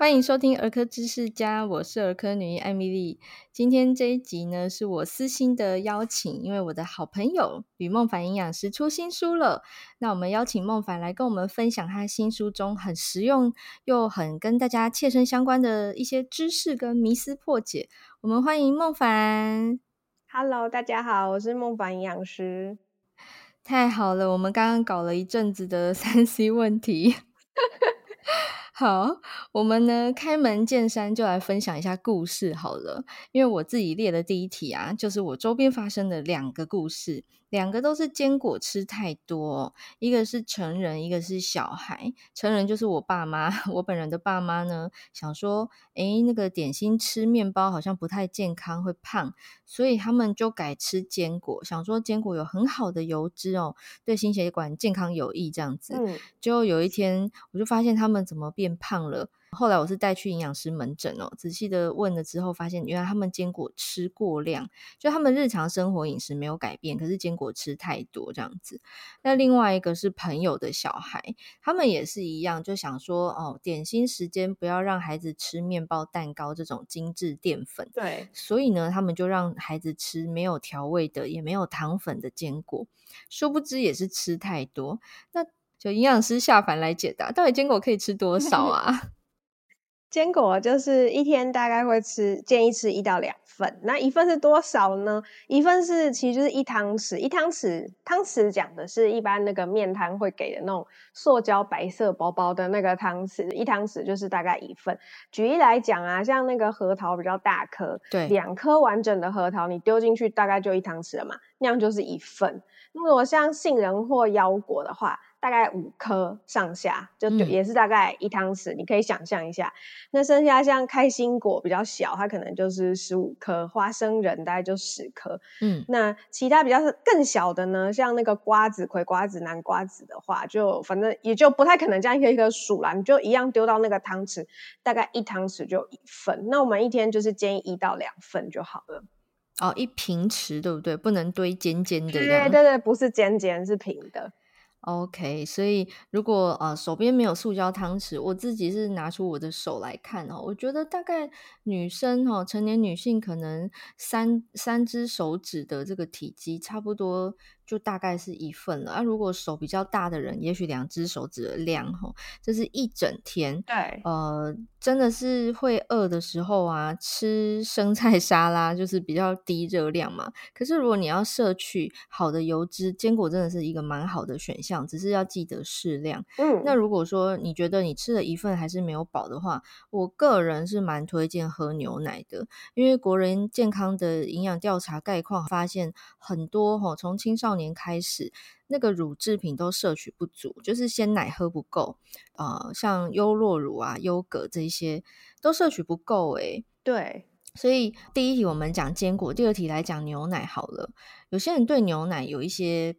欢迎收听儿科知识家，我是儿科女医艾米丽。今天这一集呢，是我私心的邀请，因为我的好朋友吕孟凡营养师出新书了。那我们邀请孟凡来跟我们分享他新书中很实用又很跟大家切身相关的一些知识跟迷思破解。我们欢迎孟凡。Hello，大家好，我是孟凡营养师。太好了，我们刚刚搞了一阵子的 三 C 问题。好，我们呢开门见山就来分享一下故事好了，因为我自己列的第一题啊，就是我周边发生的两个故事。两个都是坚果吃太多，一个是成人，一个是小孩。成人就是我爸妈，我本人的爸妈呢，想说，诶，那个点心吃面包好像不太健康，会胖，所以他们就改吃坚果，想说坚果有很好的油脂哦，对心血管健康有益这样子。嗯，就有一天，我就发现他们怎么变胖了。后来我是带去营养师门诊哦，仔细的问了之后，发现原来他们坚果吃过量，就他们日常生活饮食没有改变，可是坚果吃太多这样子。那另外一个是朋友的小孩，他们也是一样，就想说哦，点心时间不要让孩子吃面包、蛋糕这种精致淀粉。对，所以呢，他们就让孩子吃没有调味的，也没有糖粉的坚果，殊不知也是吃太多。那就营养师下凡来解答，到底坚果可以吃多少啊？坚果就是一天大概会吃，建议吃一到两份。那一份是多少呢？一份是其实就是一汤匙，一汤匙汤匙讲的是一般那个面摊会给的那种塑胶白色薄薄的那个汤匙，一汤匙就是大概一份。举例来讲啊，像那个核桃比较大颗，对，两颗完整的核桃你丢进去大概就一汤匙了嘛，那样就是一份。那如果像杏仁或腰果的话，大概五颗上下，就也是大概一汤匙，嗯，你可以想象一下。那剩下像开心果比较小，它可能就是十五颗，花生仁大概就十颗。嗯，那其他比较更小的呢，像那个瓜子、葵瓜子、南瓜子的话，就反正也就不太可能这样一颗一颗数啦，你就一样丢到那个汤匙，大概一汤匙就一份。那我们一天就是建议一到两份就好了。哦，一平匙对不对？不能堆尖尖的。对对对，不是尖尖，是平的。OK，所以如果呃手边没有塑胶汤匙，我自己是拿出我的手来看哦，我觉得大概女生、哦，成年女性可能三三只手指的这个体积差不多。就大概是一份了啊。如果手比较大的人，也许两只手指的量齁，这是一整天。对，呃，真的是会饿的时候啊，吃生菜沙拉就是比较低热量嘛。可是如果你要摄取好的油脂，坚果真的是一个蛮好的选项，只是要记得适量。嗯，那如果说你觉得你吃了一份还是没有饱的话，我个人是蛮推荐喝牛奶的，因为国人健康的营养调查概况发现很多齁，从青少年年开始，那个乳制品都摄取不足，就是鲜奶喝不够，呃，像优酪乳啊、优格这些都摄取不够，诶，对，所以第一题我们讲坚果，第二题来讲牛奶好了。有些人对牛奶有一些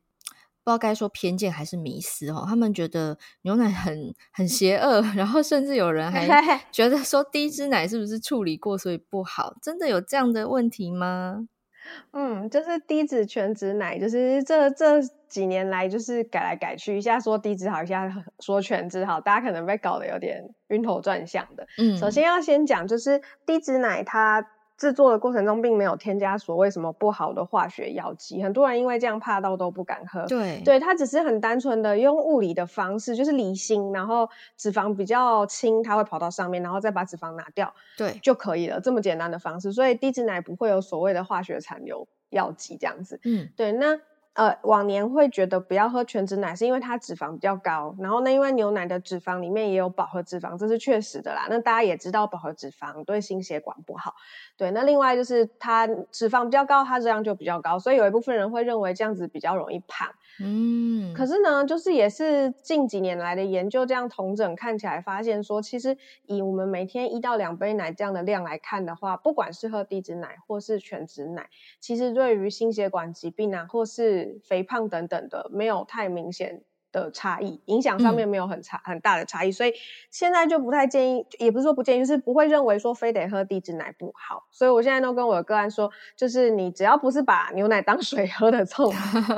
不知道该说偏见还是迷思哦，他们觉得牛奶很很邪恶，然后甚至有人还 觉得说低脂奶是不是处理过所以不好？真的有这样的问题吗？嗯，就是低脂全脂奶，就是这这几年来就是改来改去，一下说低脂好，一下说全脂好，大家可能被搞得有点晕头转向的。嗯，首先要先讲，就是低脂奶它。制作的过程中并没有添加所谓什么不好的化学药剂，很多人因为这样怕到都不敢喝。对，对，它只是很单纯的用物理的方式，就是离心，然后脂肪比较轻，它会跑到上面，然后再把脂肪拿掉，对，就可以了。这么简单的方式，所以低脂奶不会有所谓的化学残留药剂这样子。嗯，对，那。呃，往年会觉得不要喝全脂奶，是因为它脂肪比较高。然后呢，因为牛奶的脂肪里面也有饱和脂肪，这是确实的啦。那大家也知道饱和脂肪对心血管不好。对，那另外就是它脂肪比较高，它热量就比较高，所以有一部分人会认为这样子比较容易胖。嗯，可是呢，就是也是近几年来的研究这样同整看起来，发现说，其实以我们每天一到两杯奶这样的量来看的话，不管是喝低脂奶或是全脂奶，其实对于心血管疾病啊，或是肥胖等等的没有太明显的差异，影响上面没有很差、嗯、很大的差异，所以现在就不太建议，也不是说不建议，就是不会认为说非得喝低脂奶不好。所以我现在都跟我的个案说，就是你只要不是把牛奶当 水喝的这种，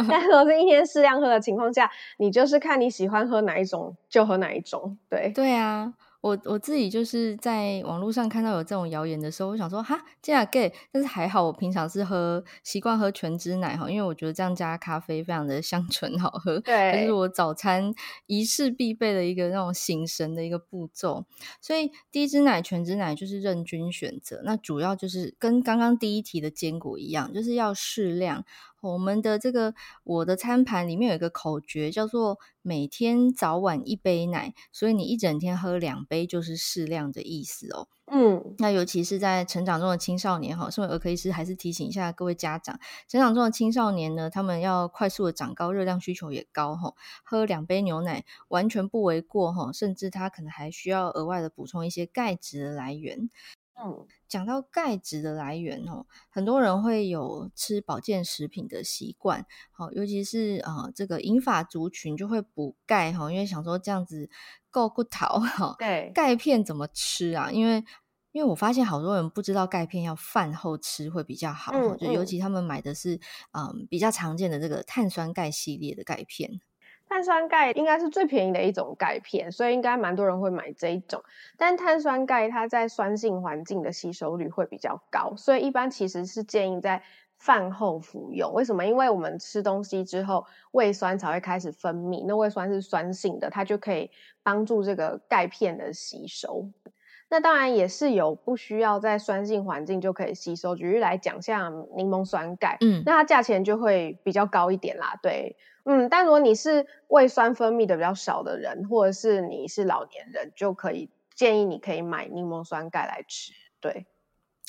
但如果是一天适量喝的情况下，你就是看你喜欢喝哪一种就喝哪一种。对对啊。我我自己就是在网络上看到有这种谣言的时候，我想说哈，这样 gay，但是还好，我平常是喝习惯喝全脂奶哈，因为我觉得这样加咖啡非常的香醇好喝，对，就是我早餐仪式必备的一个那种醒神的一个步骤。所以低脂奶、全脂奶就是任君选择，那主要就是跟刚刚第一题的坚果一样，就是要适量。我们的这个我的餐盘里面有一个口诀，叫做每天早晚一杯奶，所以你一整天喝两杯就是适量的意思哦。嗯，那尤其是在成长中的青少年哈，身为儿科医师还是提醒一下各位家长，成长中的青少年呢，他们要快速的长高，热量需求也高哈，喝两杯牛奶完全不为过哈，甚至他可能还需要额外的补充一些钙质的来源。嗯，讲到钙质的来源哦，很多人会有吃保健食品的习惯，好，尤其是呃这个银发族群就会补钙哈，因为想说这样子够骨头哈。对，钙片怎么吃啊？因为因为我发现好多人不知道钙片要饭后吃会比较好，就尤其他们买的是嗯比较常见的这个碳酸钙系列的钙片。碳酸钙应该是最便宜的一种钙片，所以应该蛮多人会买这一种。但碳酸钙它在酸性环境的吸收率会比较高，所以一般其实是建议在饭后服用。为什么？因为我们吃东西之后，胃酸才会开始分泌，那胃酸是酸性的，它就可以帮助这个钙片的吸收。那当然也是有不需要在酸性环境就可以吸收。举例来讲，像柠檬酸钙，嗯，那它价钱就会比较高一点啦，对。嗯，但如果你是胃酸分泌的比较少的人，或者是你是老年人，就可以建议你可以买柠檬酸钙来吃。对，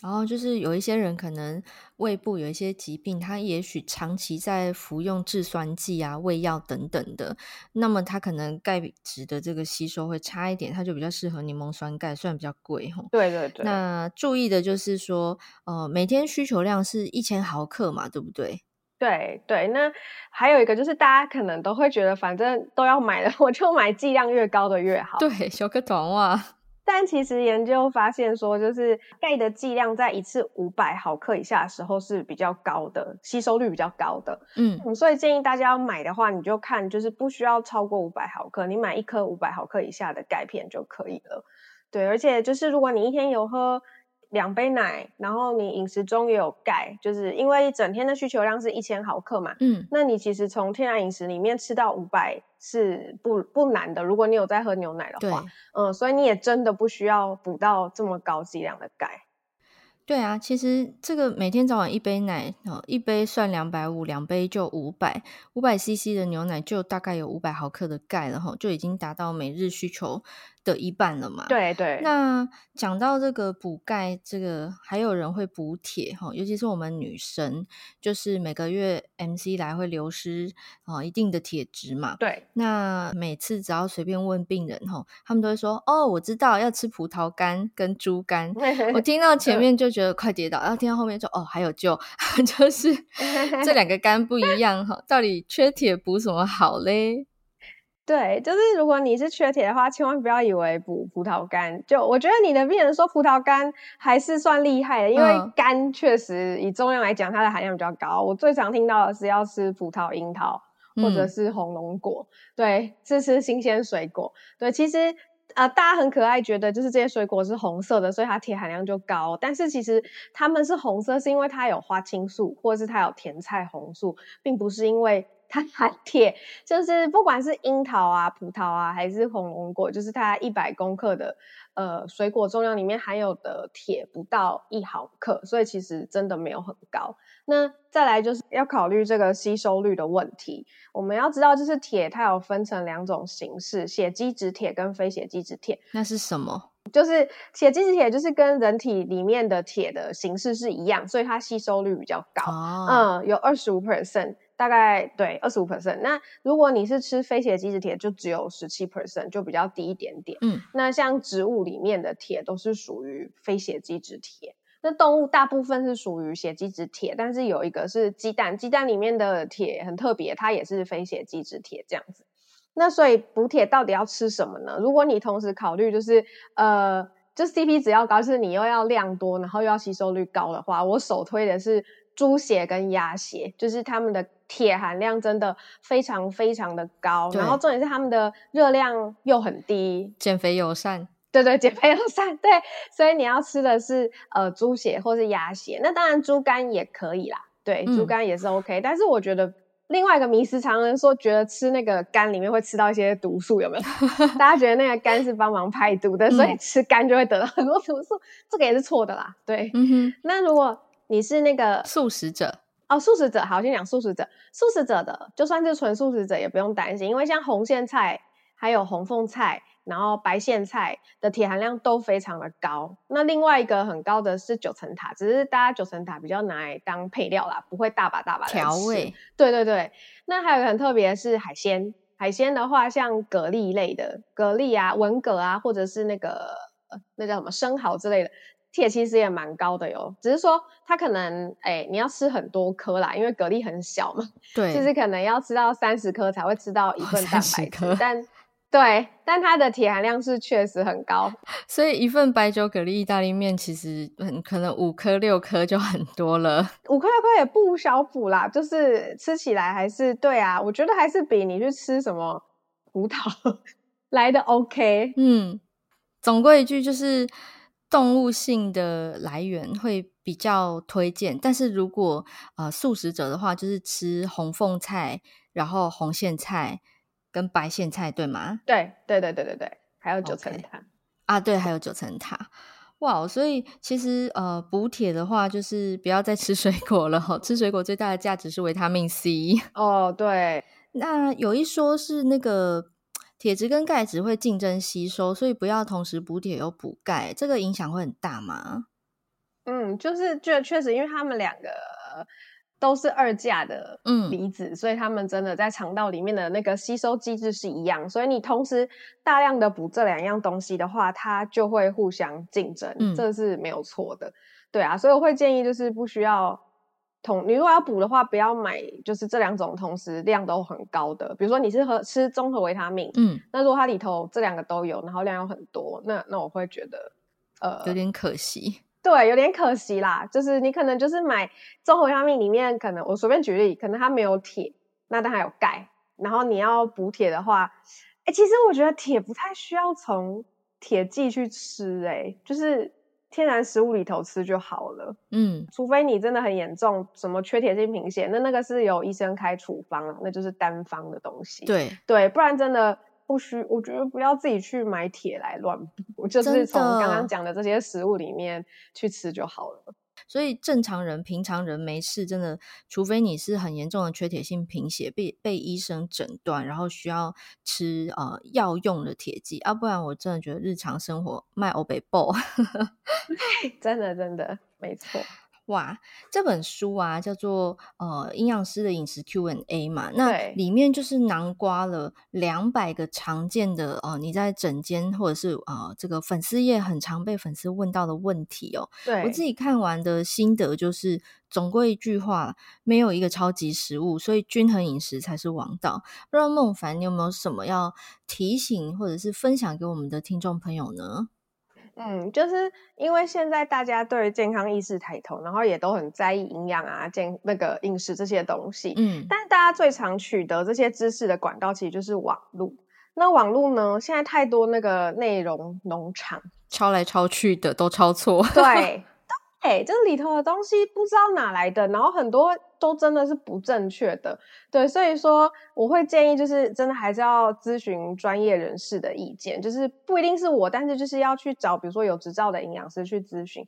然后就是有一些人可能胃部有一些疾病，他也许长期在服用制酸剂啊、胃药等等的，那么他可能钙质的这个吸收会差一点，他就比较适合柠檬酸钙，虽然比较贵哈。对对对。那注意的就是说，呃，每天需求量是一千毫克嘛，对不对？对对，那还有一个就是大家可能都会觉得，反正都要买了，我就买剂量越高的越好。对，小个短袜。但其实研究发现说，就是钙的剂量在一次五百毫克以下的时候是比较高的，吸收率比较高的。嗯，嗯，所以建议大家要买的话，你就看就是不需要超过五百毫克，你买一颗五百毫克以下的钙片就可以了。对，而且就是如果你一天有喝。两杯奶，然后你饮食中也有钙，就是因为整天的需求量是一千毫克嘛，嗯，那你其实从天然饮食里面吃到五百是不不难的。如果你有在喝牛奶的话，嗯，所以你也真的不需要补到这么高剂量的钙。对啊，其实这个每天早晚一杯奶，哦，一杯算两百五，两杯就五百，五百 CC 的牛奶就大概有五百毫克的钙了，哈，就已经达到每日需求的一半了嘛？对对。那讲到这个补钙，这个还有人会补铁哈，尤其是我们女生，就是每个月 MC 来会流失啊一定的铁质嘛。对。那每次只要随便问病人哈，他们都会说：“哦，我知道要吃葡萄干跟猪肝。”我听到前面就觉得快跌倒，然后听到后面说：“哦，还有救，就是 这两个肝不一样哈，到底缺铁补什么好嘞？”对，就是如果你是缺铁的话，千万不要以为补葡萄干。就我觉得你的病人说葡萄干还是算厉害的，因为肝确实以重量来讲，它的含量比较高。我最常听到的是要吃葡萄、樱桃或者是红龙果，嗯、对，是吃新鲜水果。对，其实呃大家很可爱，觉得就是这些水果是红色的，所以它铁含量就高。但是其实它们是红色，是因为它有花青素，或者是它有甜菜红素，并不是因为。它含铁，就是不管是樱桃啊、葡萄啊，还是红龙果，就是它一百公克的呃水果重量里面含有的铁不到一毫克，所以其实真的没有很高。那再来就是要考虑这个吸收率的问题。我们要知道，就是铁它有分成两种形式：血基质铁跟非血基质铁。那是什么？就是血基质铁，就是跟人体里面的铁的形式是一样，所以它吸收率比较高。哦、嗯，有二十五 percent。大概对二十五 percent，那如果你是吃非血基质铁，就只有十七 percent，就比较低一点点。嗯，那像植物里面的铁都是属于非血基质铁，那动物大部分是属于血基质铁，但是有一个是鸡蛋，鸡蛋里面的铁很特别，它也是非血基质铁这样子。那所以补铁到底要吃什么呢？如果你同时考虑就是呃，就 CP 值要高，就是你又要量多，然后又要吸收率高的话，我首推的是猪血跟鸭血，就是他们的。铁含量真的非常非常的高，然后重点是他们的热量又很低，减肥友善。对对，减肥友善。对，所以你要吃的是呃猪血或是鸭血，那当然猪肝也可以啦。对，猪肝也是 OK，、嗯、但是我觉得另外一个迷思，常人说觉得吃那个肝里面会吃到一些毒素，有没有？大家觉得那个肝是帮忙排毒的，所以吃肝就会得到很多毒素，嗯、这个也是错的啦。对，嗯。那如果你是那个素食者哦，素食者，好，先讲素食者。素食者的，就算是纯素食者也不用担心，因为像红苋菜还有红凤菜。然后白苋菜的铁含量都非常的高，那另外一个很高的是九层塔，只是大家九层塔比较拿来当配料啦，不会大把大把的调味。对对对，那还有一个很特别的是海鲜，海鲜的话像蛤蜊类的，蛤蜊啊、文蛤啊，或者是那个那叫什么生蚝之类的，铁其实也蛮高的哟。只是说它可能哎，你要吃很多颗啦，因为蛤蜊很小嘛，对，就是可能要吃到三十颗才会吃到一份蛋白质，哦、但。对，但它的铁含量是确实很高，所以一份白酒蛤蜊意大利面其实很可能五颗六颗就很多了，五颗六颗也不小补啦，就是吃起来还是对啊，我觉得还是比你去吃什么葡萄 来的 OK。嗯，总归一句就是动物性的来源会比较推荐，但是如果呃素食者的话，就是吃红凤菜，然后红苋菜。跟白苋菜对吗？对对对对对对，还有九层塔、okay. 啊，对，还有九层塔，哇！所以其实呃，补铁的话就是不要再吃水果了哈，吃水果最大的价值是维他命 C 哦。对，那有一说是那个铁质跟钙质会竞争吸收，所以不要同时补铁又补钙，这个影响会很大吗？嗯，就是觉得确实，因为他们两个。都是二价的离子，嗯，所以他们真的在肠道里面的那个吸收机制是一样。所以你同时大量的补这两样东西的话，它就会互相竞争，嗯，这是没有错的。对啊，所以我会建议就是不需要同你如果要补的话，不要买就是这两种同时量都很高的。比如说你是喝吃综合维他命，嗯，那如果它里头这两个都有，然后量又很多，那那我会觉得呃有点可惜。对，有点可惜啦。就是你可能就是买综合维他命里面，可能我随便举例，可能它没有铁，那但它有钙。然后你要补铁的话，哎，其实我觉得铁不太需要从铁剂去吃，哎，就是天然食物里头吃就好了。嗯，除非你真的很严重，什么缺铁性贫血，那那个是由医生开处方，那就是单方的东西。对对，不然真的。不需，我觉得不要自己去买铁来乱补，就是从刚刚讲的这些食物里面去吃就好了。所以正常人、平常人没事，真的，除非你是很严重的缺铁性贫血，被被医生诊断，然后需要吃呃药用的铁剂，啊，不然我真的觉得日常生活卖欧北 爆，真的真的没错。哇，这本书啊叫做呃营养师的饮食 Q&A 嘛，那里面就是囊括了两百个常见的呃你在整间或者是呃这个粉丝页很常被粉丝问到的问题哦。对，我自己看完的心得就是，总归一句话，没有一个超级食物，所以均衡饮食才是王道。不知道孟凡你有没有什么要提醒或者是分享给我们的听众朋友呢？嗯，就是因为现在大家对健康意识抬头，然后也都很在意营养啊、健那个饮食这些东西。嗯，但是大家最常取得这些知识的管道，其实就是网络。那网络呢，现在太多那个内容农场，抄来抄去的都抄错。对。哎，这里头的东西不知道哪来的，然后很多都真的是不正确的，对，所以说我会建议，就是真的还是要咨询专业人士的意见，就是不一定是我，但是就是要去找，比如说有执照的营养师去咨询。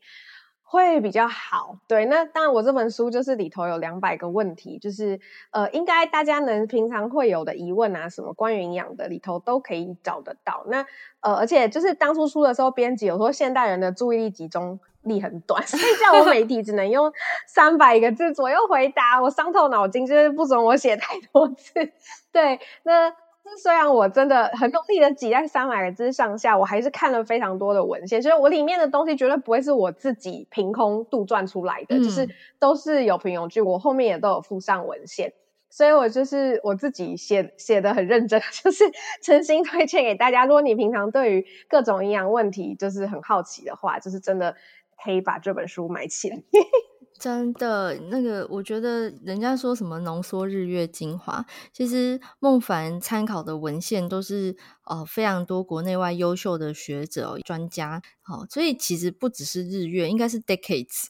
会比较好，对。那当然，我这本书就是里头有两百个问题，就是呃，应该大家能平常会有的疑问啊，什么关于营养的里头都可以找得到。那呃，而且就是当初出的时候，编辑有说现代人的注意力集中力很短，所以叫我每题只能用三百个字左右回答，我伤透脑筋，就是不准我写太多字。对，那。虽然我真的很努力的挤在三百个字上下，我还是看了非常多的文献，所以我里面的东西绝对不会是我自己凭空杜撰出来的，嗯，就是都是有凭有据。我后面也都有附上文献，所以我就是我自己写写的很认真，就是诚心推荐给大家。如果你平常对于各种营养问题就是很好奇的话，就是真的可以把这本书买起来。真的，那个我觉得人家说什么浓缩日月精华，其实孟凡参考的文献都是呃非常多国内外优秀的学者专家，好，所以其实不只是日月，应该是 decades，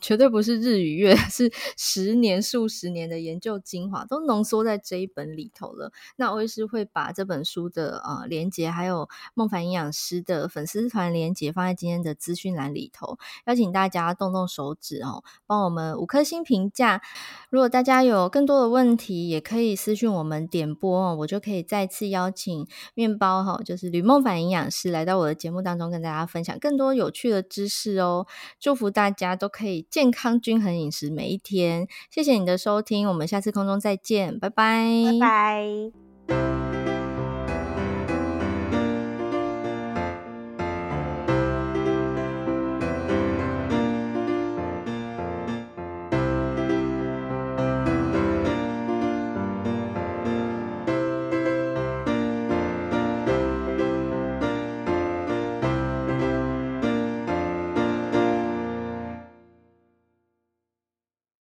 绝对不是日与月，是十年、数十年的研究精华都浓缩在这一本里头了。那我也是会把这本书的呃连接，还有孟凡营养师的粉丝团连接放在今天的资讯栏里头，邀请大家动动手指哦。帮我们五颗星评价。如果大家有更多的问题，也可以私讯我们点播哦，我就可以再次邀请面包哈，就是吕梦凡营养师来到我的节目当中，跟大家分享更多有趣的知识哦。祝福大家都可以健康均衡饮食每一天。谢谢你的收听，我们下次空中再见，拜拜，拜拜。